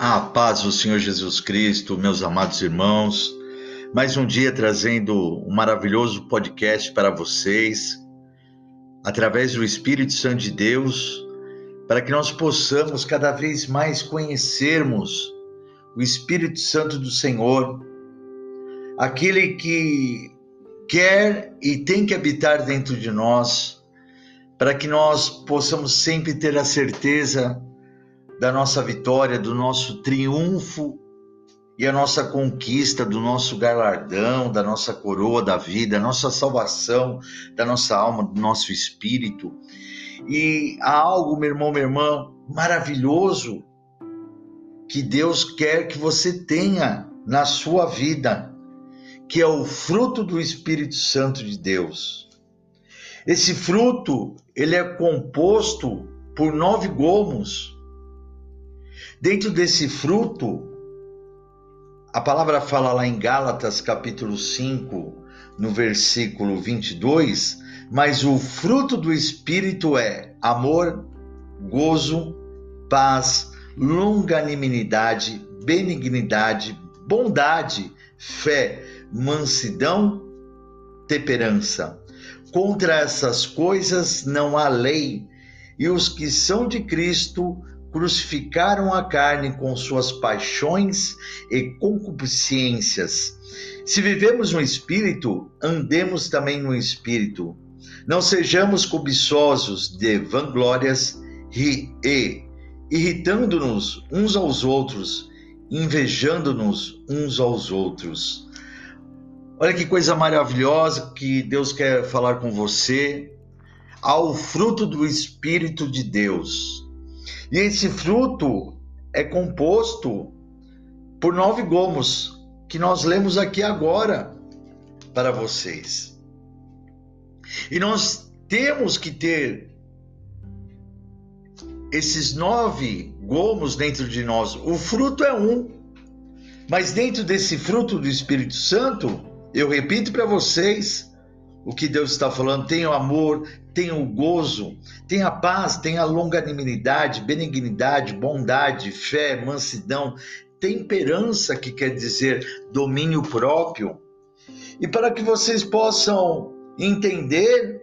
A paz do Senhor Jesus Cristo, meus amados irmãos. Mais um dia trazendo um maravilhoso podcast para vocês, através do Espírito Santo de Deus, para que nós possamos cada vez mais conhecermos o Espírito Santo do Senhor, aquele que quer e tem que habitar dentro de nós, para que nós possamos sempre ter a certeza da nossa vitória, do nosso triunfo e a nossa conquista, do nosso galardão, da nossa coroa da vida, nossa salvação, da nossa alma, do nosso espírito. E há algo, meu irmão, minha irmã, maravilhoso que Deus quer que você tenha na sua vida, que é o fruto do Espírito Santo de Deus. Esse fruto, ele é composto por nove gomos Dentro desse fruto, a palavra fala lá em Gálatas capítulo 5, no versículo 22, mas o fruto do Espírito é amor, gozo, paz, longanimidade, benignidade, bondade, fé, mansidão, temperança. Contra essas coisas não há lei, e os que são de Cristo crucificaram a carne com suas paixões e concupiscências. Se vivemos no espírito, andemos também no espírito. Não sejamos cobiçosos de vanglórias e, irritando-nos uns aos outros, invejando-nos uns aos outros. Olha que coisa maravilhosa que Deus quer falar com você. Ao fruto do Espírito de Deus. E esse fruto é composto por nove gomos, que nós lemos aqui agora para vocês. E nós temos que ter esses nove gomos dentro de nós. O fruto é um, mas dentro desse fruto do Espírito Santo, eu repito para vocês o que Deus está falando: tem o amor, tem o gozo, tem a paz, tem a longanimidade, benignidade, bondade, fé, mansidão, temperança, que quer dizer domínio próprio. E para que vocês possam entender,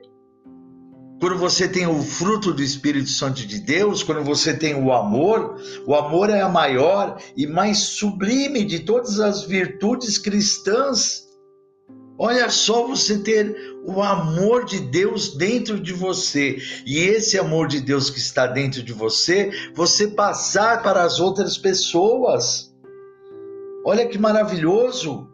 quando você tem o fruto do Espírito Santo de Deus, quando você tem o amor, o amor é a maior e mais sublime de todas as virtudes cristãs. Olha só você ter o amor de Deus dentro de você e esse amor de Deus que está dentro de você, você passar para as outras pessoas. Olha que maravilhoso!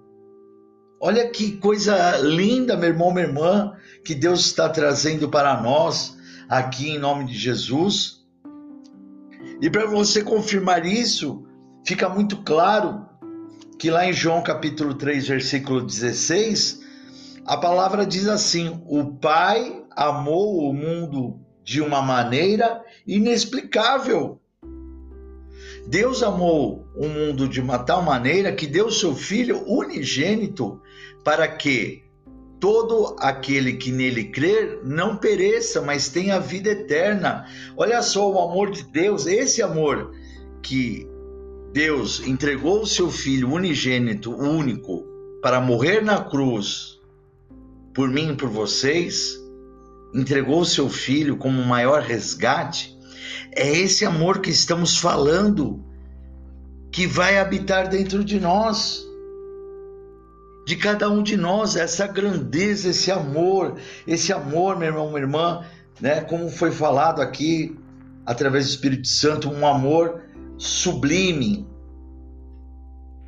Olha que coisa linda, meu irmão, minha irmã, que Deus está trazendo para nós aqui em nome de Jesus. E para você confirmar isso, fica muito claro que lá em João capítulo 3, versículo 16, a palavra diz assim: o Pai amou o mundo de uma maneira inexplicável. Deus amou o mundo de uma tal maneira que deu seu Filho unigênito para que todo aquele que nele crer não pereça, mas tenha vida eterna. Olha só o amor de Deus, esse amor que Deus entregou o seu Filho unigênito, único, para morrer na cruz por mim e por vocês, entregou o seu filho como maior resgate, é esse amor que estamos falando que vai habitar dentro de nós. De cada um de nós, essa grandeza, esse amor, esse amor, meu irmão, minha irmã, né? Como foi falado aqui através do Espírito Santo, um amor sublime,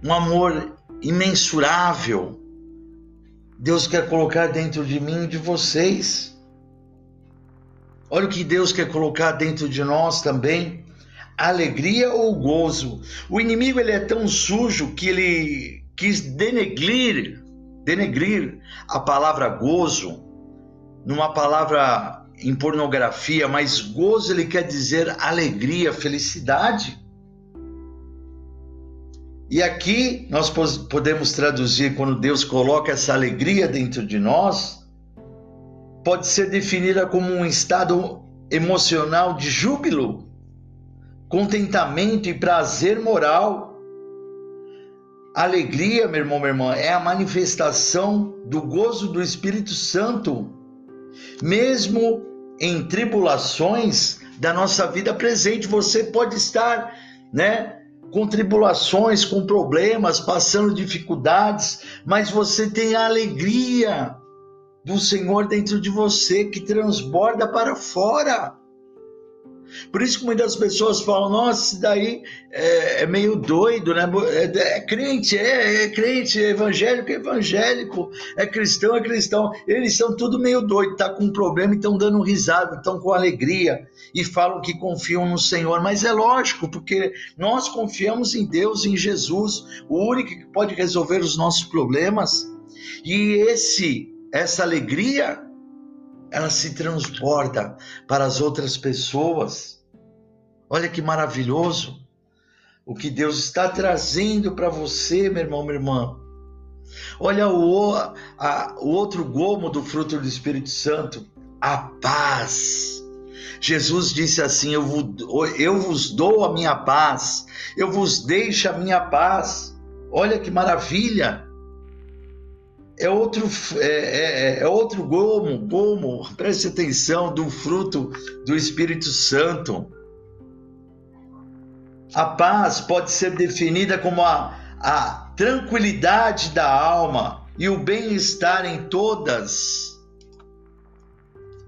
um amor imensurável, Deus quer colocar dentro de mim e de vocês. Olha o que Deus quer colocar dentro de nós também. Alegria ou gozo. O inimigo ele é tão sujo que ele quis denegrir, denegrir a palavra gozo numa palavra em pornografia, mas gozo ele quer dizer alegria, felicidade. E aqui nós podemos traduzir quando Deus coloca essa alegria dentro de nós, pode ser definida como um estado emocional de júbilo, contentamento e prazer moral. Alegria, meu irmão, minha irmã, é a manifestação do gozo do Espírito Santo, mesmo em tribulações da nossa vida presente. Você pode estar, né, com tribulações, com problemas, passando dificuldades, mas você tem a alegria do Senhor dentro de você que transborda para fora. Por isso que muitas pessoas falam, nossa, isso daí é, é meio doido, né? É, é crente, é, é, crente, é evangélico, é evangélico, é cristão, é cristão. Eles são tudo meio doido, tá com um problema e estão dando risada, estão com alegria e falam que confiam no Senhor. Mas é lógico, porque nós confiamos em Deus, em Jesus, o único que pode resolver os nossos problemas. E esse, essa alegria ela se transborda para as outras pessoas. Olha que maravilhoso o que Deus está trazendo para você, meu irmão, minha irmã. Olha o, a, o outro gomo do fruto do Espírito Santo, a paz. Jesus disse assim: eu, eu vos dou a minha paz, eu vos deixo a minha paz. Olha que maravilha! É outro, é, é, é, outro gomo, gomo, preste atenção, do fruto do Espírito Santo. A paz pode ser definida como a, a tranquilidade da alma e o bem-estar em todas.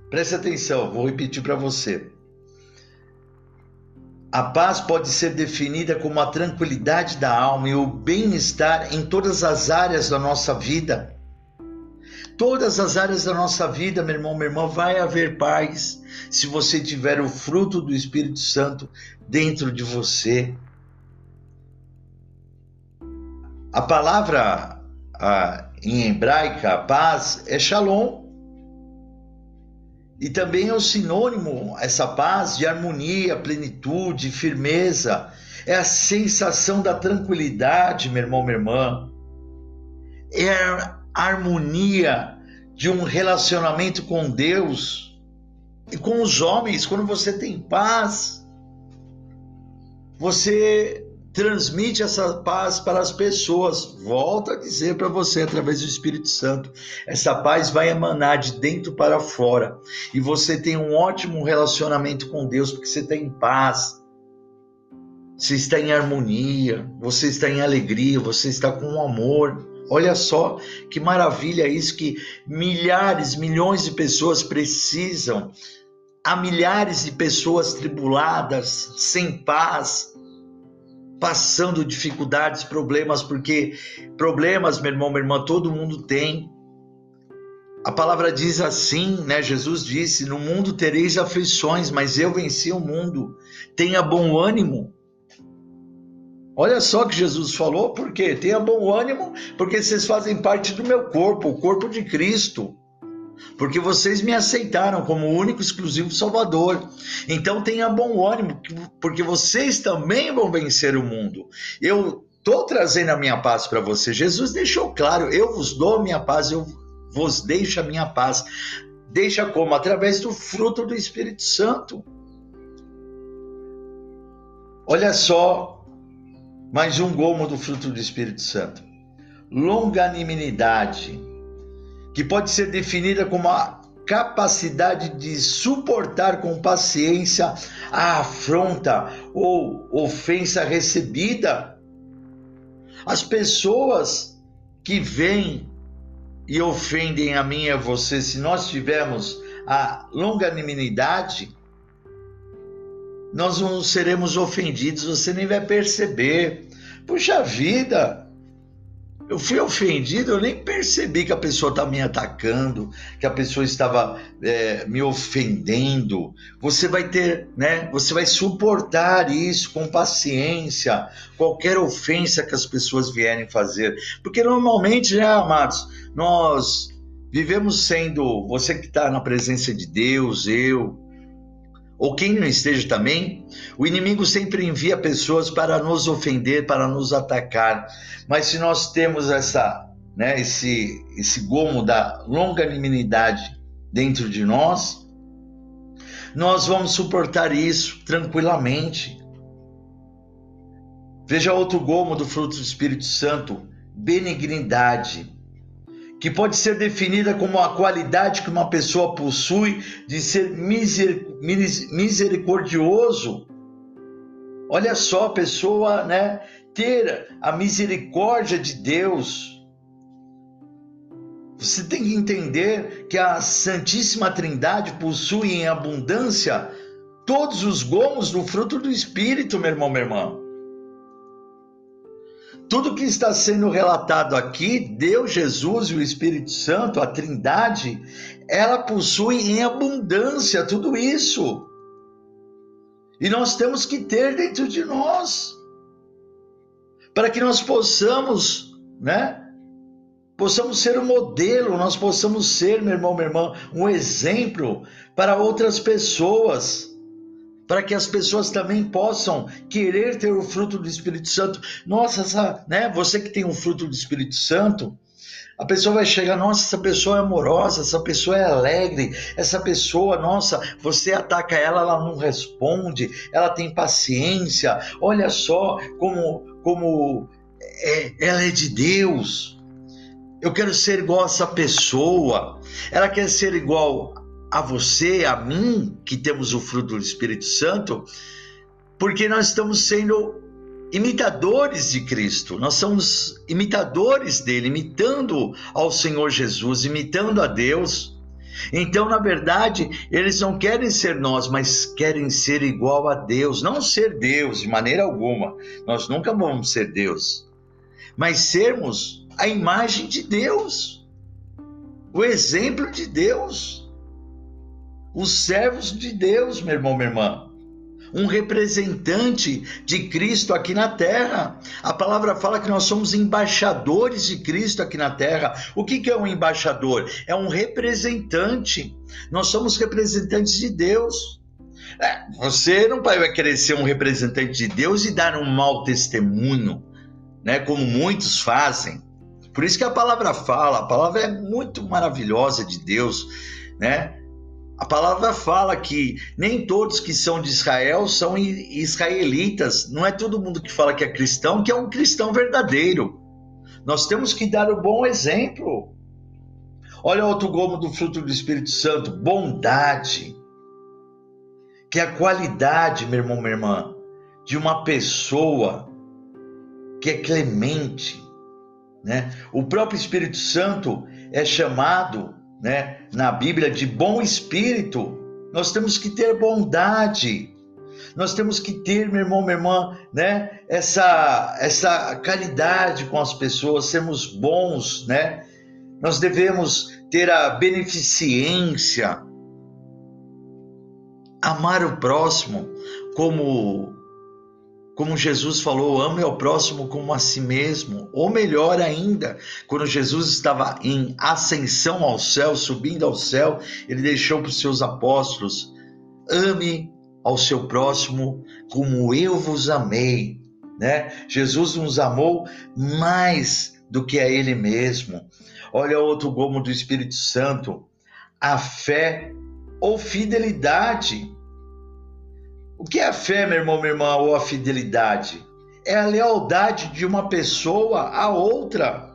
Preste atenção, vou repetir para você. A paz pode ser definida como a tranquilidade da alma e o bem-estar em todas as áreas da nossa vida todas as áreas da nossa vida, meu irmão, minha irmã, vai haver paz se você tiver o fruto do Espírito Santo dentro de você. A palavra a, em hebraica, paz, é shalom. E também é o um sinônimo, essa paz, de harmonia, plenitude, firmeza. É a sensação da tranquilidade, meu irmão, minha irmã. É harmonia de um relacionamento com Deus e com os homens. Quando você tem paz, você transmite essa paz para as pessoas. Volto a dizer para você através do Espírito Santo, essa paz vai emanar de dentro para fora e você tem um ótimo relacionamento com Deus porque você tem paz. Você está em harmonia, você está em alegria, você está com amor. Olha só que maravilha isso que milhares, milhões de pessoas precisam. Há milhares de pessoas tribuladas, sem paz, passando dificuldades, problemas, porque problemas, meu irmão, minha irmã, todo mundo tem. A palavra diz assim, né? Jesus disse: No mundo tereis aflições, mas eu venci o mundo. Tenha bom ânimo. Olha só que Jesus falou, porque tenha bom ânimo, porque vocês fazem parte do meu corpo, o corpo de Cristo. Porque vocês me aceitaram como único exclusivo Salvador. Então tenha bom ânimo, porque vocês também vão vencer o mundo. Eu estou trazendo a minha paz para você. Jesus deixou claro: eu vos dou a minha paz, eu vos deixo a minha paz. Deixa como? Através do fruto do Espírito Santo. Olha só mais um gomo do fruto do Espírito Santo. Longanimidade, que pode ser definida como a capacidade de suportar com paciência a afronta ou ofensa recebida. As pessoas que vêm e ofendem a mim e a você, se nós tivermos a longanimidade, nós não seremos ofendidos, você nem vai perceber. Puxa vida, eu fui ofendido, eu nem percebi que a pessoa estava me atacando, que a pessoa estava é, me ofendendo. Você vai ter, né? Você vai suportar isso com paciência, qualquer ofensa que as pessoas vierem fazer, porque normalmente, né, amados, nós vivemos sendo você que está na presença de Deus, eu, ou quem não esteja também, o inimigo sempre envia pessoas para nos ofender, para nos atacar. Mas se nós temos essa, né, esse, esse gomo da longanimidade dentro de nós, nós vamos suportar isso tranquilamente. Veja outro gomo do fruto do Espírito Santo: benignidade, que pode ser definida como a qualidade que uma pessoa possui de ser misericordioso. Olha só, a pessoa, né, ter a misericórdia de Deus. Você tem que entender que a Santíssima Trindade possui em abundância todos os gomos do fruto do Espírito, meu irmão, minha irmã. Tudo que está sendo relatado aqui, Deus, Jesus e o Espírito Santo, a Trindade, ela possui em abundância tudo isso. E nós temos que ter dentro de nós, para que nós possamos, né? Possamos ser um modelo, nós possamos ser, meu irmão, minha irmã, um exemplo para outras pessoas para que as pessoas também possam querer ter o fruto do Espírito Santo. Nossa, essa, né? Você que tem o fruto do Espírito Santo, a pessoa vai chegar, nossa, essa pessoa é amorosa, essa pessoa é alegre, essa pessoa, nossa, você ataca ela, ela não responde, ela tem paciência. Olha só como como é, ela é de Deus. Eu quero ser igual a essa pessoa. Ela quer ser igual a você, a mim, que temos o fruto do Espírito Santo, porque nós estamos sendo imitadores de Cristo, nós somos imitadores dele, imitando ao Senhor Jesus, imitando a Deus. Então, na verdade, eles não querem ser nós, mas querem ser igual a Deus, não ser Deus de maneira alguma. Nós nunca vamos ser Deus, mas sermos a imagem de Deus, o exemplo de Deus os servos de Deus, meu irmão, minha irmã. Um representante de Cristo aqui na terra. A palavra fala que nós somos embaixadores de Cristo aqui na terra. O que, é um embaixador? É um representante. Nós somos representantes de Deus. É, você não vai querer ser um representante de Deus e dar um mau testemunho, né? Como muitos fazem. Por isso que a palavra fala, a palavra é muito maravilhosa de Deus, né? A palavra fala que nem todos que são de Israel são israelitas. Não é todo mundo que fala que é cristão que é um cristão verdadeiro. Nós temos que dar o bom exemplo. Olha outro gomo do fruto do Espírito Santo: bondade. Que é a qualidade, meu irmão, minha irmã, de uma pessoa que é clemente. Né? O próprio Espírito Santo é chamado né, na Bíblia de bom espírito, nós temos que ter bondade. Nós temos que ter, meu irmão, minha irmã, né, essa essa caridade com as pessoas, sermos bons, né? Nós devemos ter a beneficência, amar o próximo como como Jesus falou, ame ao próximo como a si mesmo. Ou melhor ainda, quando Jesus estava em ascensão ao céu, subindo ao céu, ele deixou para os seus apóstolos: ame ao seu próximo como eu vos amei. Né? Jesus nos amou mais do que a ele mesmo. Olha outro gomo do Espírito Santo: a fé ou fidelidade. O que é a fé, meu irmão, minha irmã, ou a fidelidade? É a lealdade de uma pessoa a outra.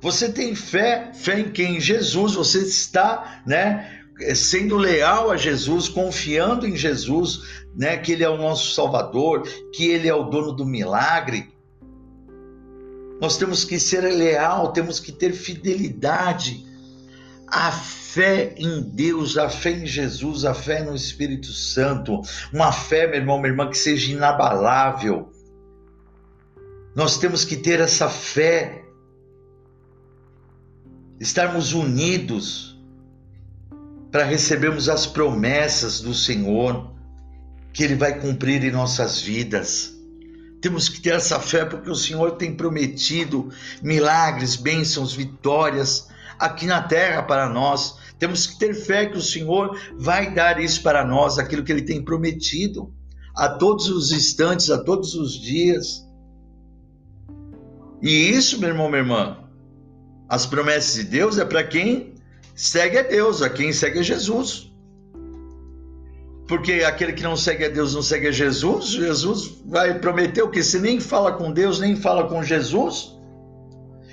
Você tem fé, fé em quem? Em Jesus. Você está, né, sendo leal a Jesus, confiando em Jesus, né, que ele é o nosso Salvador, que ele é o dono do milagre. Nós temos que ser leal, temos que ter fidelidade. A fé em Deus, a fé em Jesus, a fé no Espírito Santo, uma fé, meu irmão, minha irmã, que seja inabalável. Nós temos que ter essa fé, estarmos unidos para recebermos as promessas do Senhor que Ele vai cumprir em nossas vidas. Temos que ter essa fé porque o Senhor tem prometido milagres, bênçãos, vitórias aqui na terra para nós. Temos que ter fé que o Senhor vai dar isso para nós, aquilo que Ele tem prometido, a todos os instantes, a todos os dias. E isso, meu irmão, minha irmã, as promessas de Deus é para quem segue a Deus, a quem segue a Jesus. porque aquele que não segue a Deus não segue a Jesus. Jesus vai prometer o que? Se nem fala com Deus, nem fala com Jesus.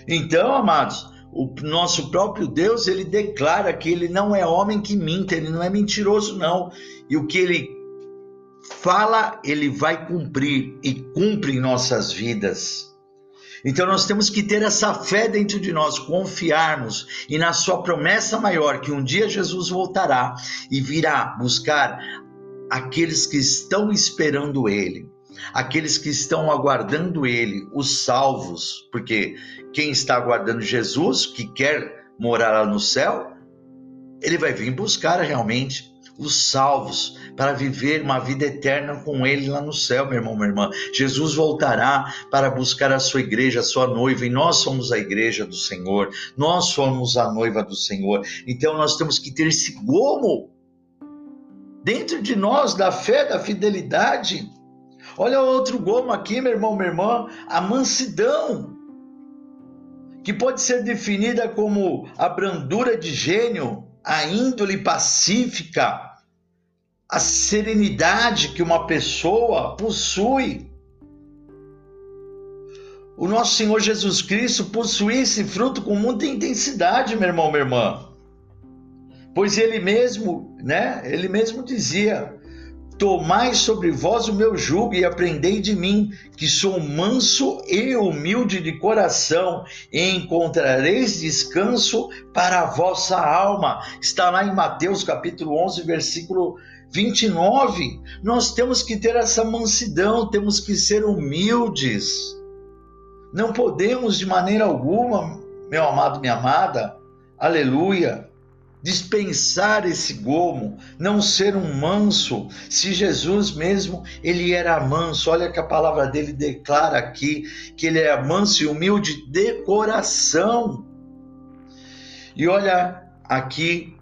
Então, amados, o nosso próprio Deus, ele declara que ele não é homem que minta, ele não é mentiroso, não. E o que ele fala, ele vai cumprir e cumpre em nossas vidas. Então nós temos que ter essa fé dentro de nós, confiarmos e na sua promessa maior que um dia Jesus voltará e virá buscar aqueles que estão esperando Ele, aqueles que estão aguardando Ele, os salvos, porque quem está aguardando Jesus, que quer morar lá no céu, ele vai vir buscar realmente os salvos para viver uma vida eterna com Ele lá no céu, meu irmão, minha irmã. Jesus voltará para buscar a sua igreja, a sua noiva, e nós somos a igreja do Senhor, nós somos a noiva do Senhor. Então nós temos que ter esse gomo dentro de nós da fé, da fidelidade. Olha outro gomo aqui, meu irmão, minha irmã, a mansidão, que pode ser definida como a brandura de gênio, a índole pacífica, a serenidade que uma pessoa possui. O nosso Senhor Jesus Cristo possuía esse fruto com muita intensidade, meu irmão, minha irmã. Pois ele mesmo, né? Ele mesmo dizia: Tomai sobre vós o meu jugo e aprendei de mim, que sou manso e humilde de coração, e encontrareis descanso para a vossa alma. Está lá em Mateus capítulo 11, versículo 29. Nós temos que ter essa mansidão, temos que ser humildes. Não podemos de maneira alguma, meu amado, minha amada, aleluia, dispensar esse gomo, não ser um manso, se Jesus mesmo ele era manso. Olha que a palavra dele declara aqui que ele é manso e humilde de coração. E olha aqui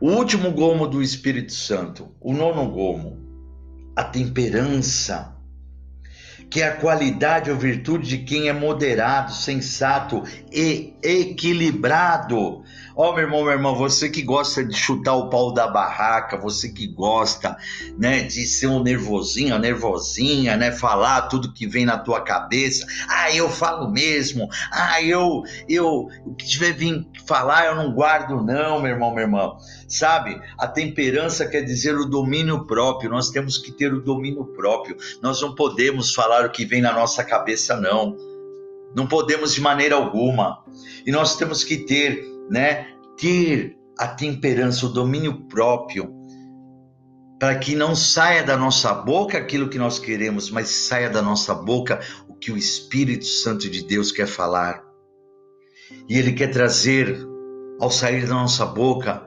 o último gomo do Espírito Santo, o nono gomo, a temperança que é a qualidade ou virtude de quem é moderado, sensato e equilibrado. Ó, oh, meu irmão, meu irmão, você que gosta de chutar o pau da barraca, você que gosta, né, de ser um nervosinho, nervosinha, né, falar tudo que vem na tua cabeça. Ah, eu falo mesmo. Ah, eu, eu, o que tiver vir falar, eu não guardo não, meu irmão, meu irmão. Sabe? A temperança quer dizer o domínio próprio. Nós temos que ter o domínio próprio. Nós não podemos falar o que vem na nossa cabeça não. Não podemos de maneira alguma. E nós temos que ter né? Ter a temperança, o domínio próprio, para que não saia da nossa boca aquilo que nós queremos, mas saia da nossa boca o que o Espírito Santo de Deus quer falar. E Ele quer trazer, ao sair da nossa boca,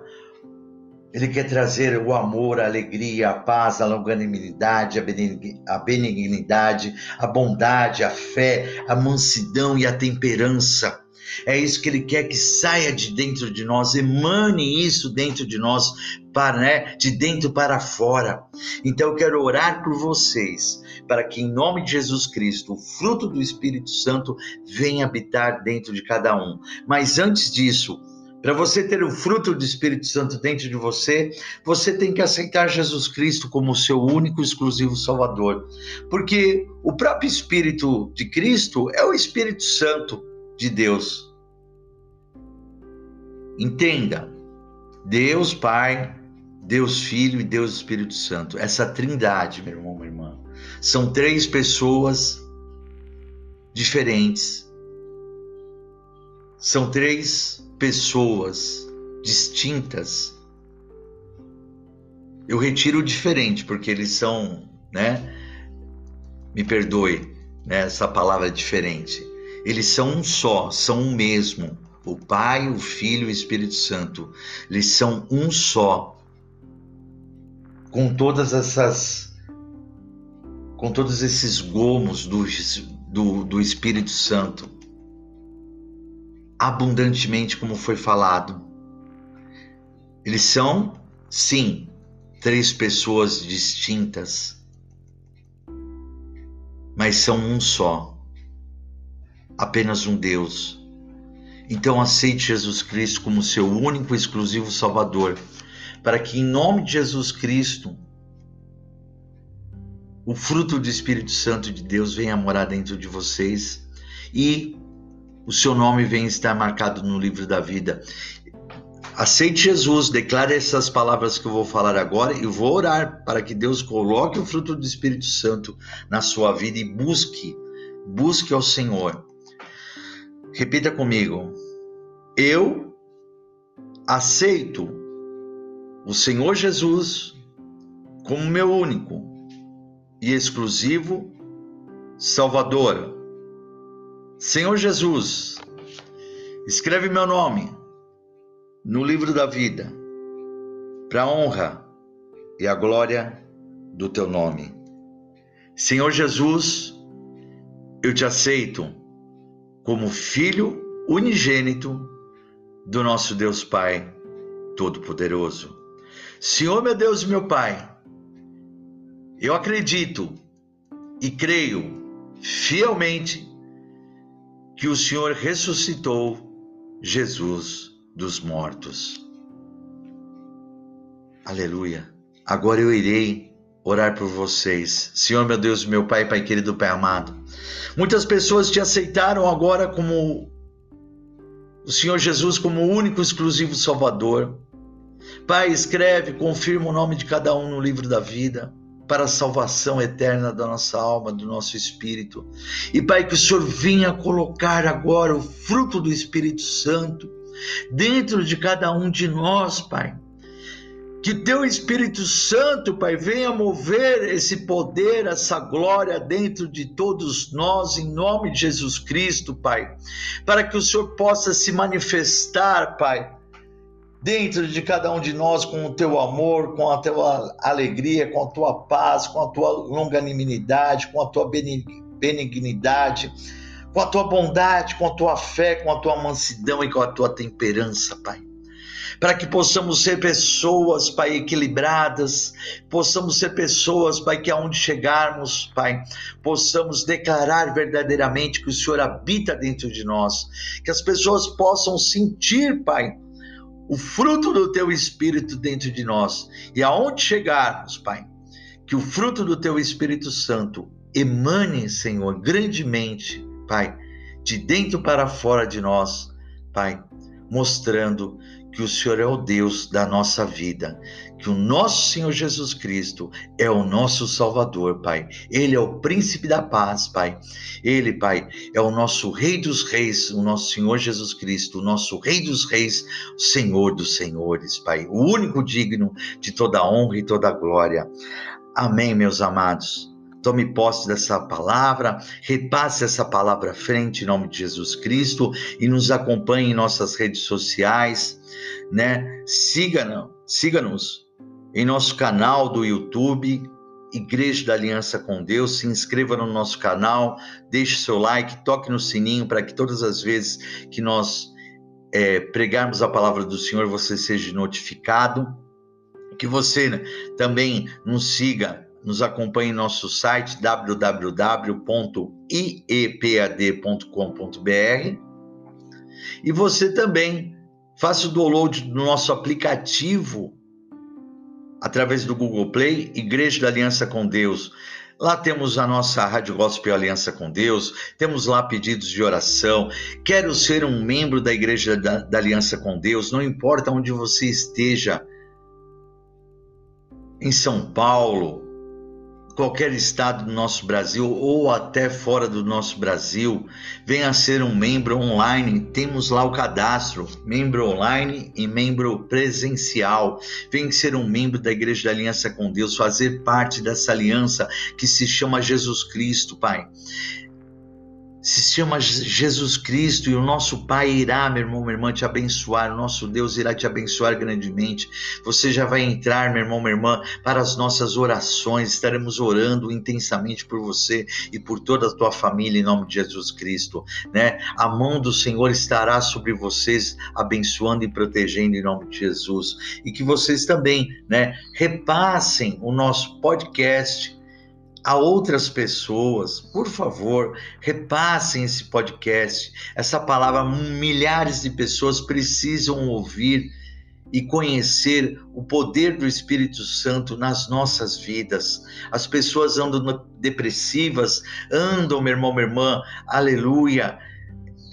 Ele quer trazer o amor, a alegria, a paz, a longanimidade, a benignidade, a bondade, a fé, a mansidão e a temperança. É isso que ele quer que saia de dentro de nós, emane isso dentro de nós, para, né, de dentro para fora. Então eu quero orar por vocês, para que em nome de Jesus Cristo, o fruto do Espírito Santo venha habitar dentro de cada um. Mas antes disso, para você ter o fruto do Espírito Santo dentro de você, você tem que aceitar Jesus Cristo como seu único e exclusivo Salvador. Porque o próprio Espírito de Cristo é o Espírito Santo de Deus. Entenda, Deus Pai, Deus Filho e Deus Espírito Santo. Essa trindade, meu irmão, minha irmã, são três pessoas diferentes. São três pessoas distintas. Eu retiro diferente, porque eles são, né? Me perdoe, né? Essa palavra diferente. Eles são um só, são um mesmo. O Pai, o Filho e o Espírito Santo. Eles são um só. Com todas essas. Com todos esses gomos do, do, do Espírito Santo. Abundantemente, como foi falado. Eles são, sim, três pessoas distintas, mas são um só apenas um Deus. Então aceite Jesus Cristo como seu único e exclusivo Salvador, para que em nome de Jesus Cristo o fruto do Espírito Santo de Deus venha morar dentro de vocês e o seu nome venha estar marcado no livro da vida. Aceite Jesus, declare essas palavras que eu vou falar agora e vou orar para que Deus coloque o fruto do Espírito Santo na sua vida e busque, busque ao Senhor. Repita comigo. Eu aceito o Senhor Jesus como meu único e exclusivo Salvador. Senhor Jesus, escreve meu nome no livro da vida, para a honra e a glória do teu nome. Senhor Jesus, eu te aceito como filho unigênito do nosso Deus Pai Todo-Poderoso. Senhor, meu Deus e meu Pai, eu acredito e creio fielmente que o Senhor ressuscitou Jesus dos mortos. Aleluia. Agora eu irei orar por vocês. Senhor, meu Deus, meu Pai, Pai querido, Pai amado. Muitas pessoas te aceitaram agora como o Senhor Jesus como único exclusivo Salvador. Pai, escreve, confirma o nome de cada um no livro da vida para a salvação eterna da nossa alma, do nosso espírito. E Pai, que o Senhor venha colocar agora o fruto do Espírito Santo dentro de cada um de nós, Pai. Que teu Espírito Santo, Pai, venha mover esse poder, essa glória dentro de todos nós, em nome de Jesus Cristo, Pai, para que o Senhor possa se manifestar, Pai, dentro de cada um de nós com o teu amor, com a tua alegria, com a tua paz, com a tua longanimidade, com a tua benignidade, com a tua bondade, com a tua fé, com a tua mansidão e com a tua temperança, Pai. Para que possamos ser pessoas, Pai, equilibradas, possamos ser pessoas, Pai, que aonde chegarmos, Pai, possamos declarar verdadeiramente que o Senhor habita dentro de nós, que as pessoas possam sentir, Pai, o fruto do teu espírito dentro de nós. E aonde chegarmos, Pai, que o fruto do teu Espírito Santo emane, Senhor, grandemente, Pai, de dentro para fora de nós, Pai, mostrando que o Senhor é o Deus da nossa vida, que o nosso Senhor Jesus Cristo é o nosso Salvador, Pai. Ele é o príncipe da paz, Pai. Ele, Pai, é o nosso Rei dos Reis, o nosso Senhor Jesus Cristo, o nosso Rei dos Reis, Senhor dos Senhores, Pai. O único digno de toda honra e toda glória. Amém, meus amados. Tome posse dessa palavra, repasse essa palavra à frente em nome de Jesus Cristo e nos acompanhe em nossas redes sociais, né? Siga-nos, siga-nos em nosso canal do YouTube, Igreja da Aliança com Deus. Se inscreva no nosso canal, deixe seu like, toque no sininho para que todas as vezes que nós é, pregarmos a palavra do Senhor você seja notificado. Que você né, também nos siga nos acompanhe em nosso site www.iepad.com.br e você também faça o download do nosso aplicativo através do Google Play, Igreja da Aliança com Deus. Lá temos a nossa Rádio Gospel Aliança com Deus, temos lá pedidos de oração. Quero ser um membro da Igreja da, da Aliança com Deus, não importa onde você esteja, em São Paulo, qualquer estado do nosso Brasil ou até fora do nosso Brasil, venha ser um membro online. Temos lá o cadastro, membro online e membro presencial. Venha ser um membro da Igreja da Aliança com Deus, fazer parte dessa aliança que se chama Jesus Cristo, Pai se chama Jesus Cristo e o nosso Pai irá, meu irmão, minha irmã, te abençoar, o nosso Deus irá te abençoar grandemente. Você já vai entrar, meu irmão, minha irmã, para as nossas orações. Estaremos orando intensamente por você e por toda a tua família em nome de Jesus Cristo, né? A mão do Senhor estará sobre vocês, abençoando e protegendo em nome de Jesus. E que vocês também, né, repassem o nosso podcast a outras pessoas, por favor, repassem esse podcast. Essa palavra milhares de pessoas precisam ouvir e conhecer o poder do Espírito Santo nas nossas vidas. As pessoas andam depressivas, andam, meu irmão, minha irmã, aleluia,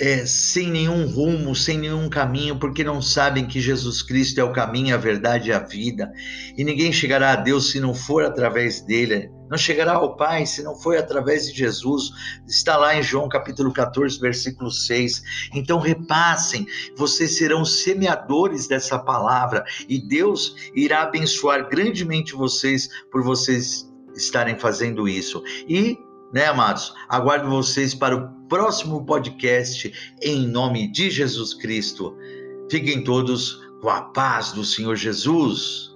é, sem nenhum rumo, sem nenhum caminho, porque não sabem que Jesus Cristo é o caminho, a verdade e a vida. E ninguém chegará a Deus se não for através dele. Não chegará ao Pai se não for através de Jesus. Está lá em João capítulo 14, versículo 6. Então repassem, vocês serão semeadores dessa palavra e Deus irá abençoar grandemente vocês por vocês estarem fazendo isso. E né, amados? Aguardo vocês para o próximo podcast em nome de Jesus Cristo. Fiquem todos com a paz do Senhor Jesus.